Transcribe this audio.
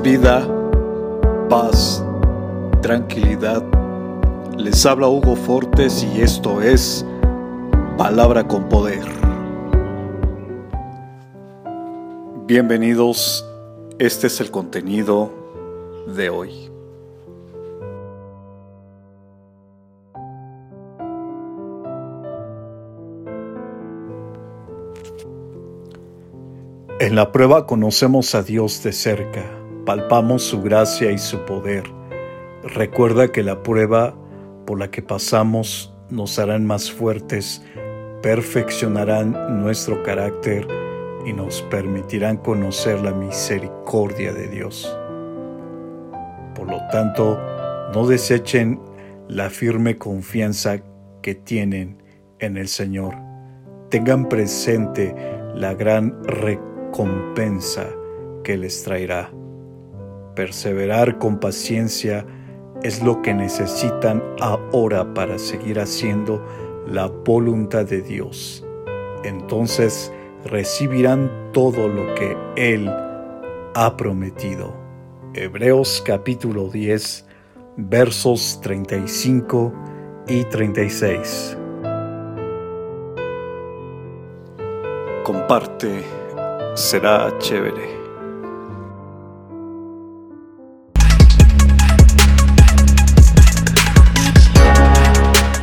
vida, paz, tranquilidad. Les habla Hugo Fortes y esto es Palabra con Poder. Bienvenidos, este es el contenido de hoy. En la prueba conocemos a Dios de cerca, palpamos su gracia y su poder. Recuerda que la prueba por la que pasamos nos harán más fuertes, perfeccionarán nuestro carácter y nos permitirán conocer la misericordia de Dios. Por lo tanto, no desechen la firme confianza que tienen en el Señor. Tengan presente la gran recompensa compensa que les traerá. Perseverar con paciencia es lo que necesitan ahora para seguir haciendo la voluntad de Dios. Entonces recibirán todo lo que Él ha prometido. Hebreos capítulo 10 versos 35 y 36. Comparte será chévere.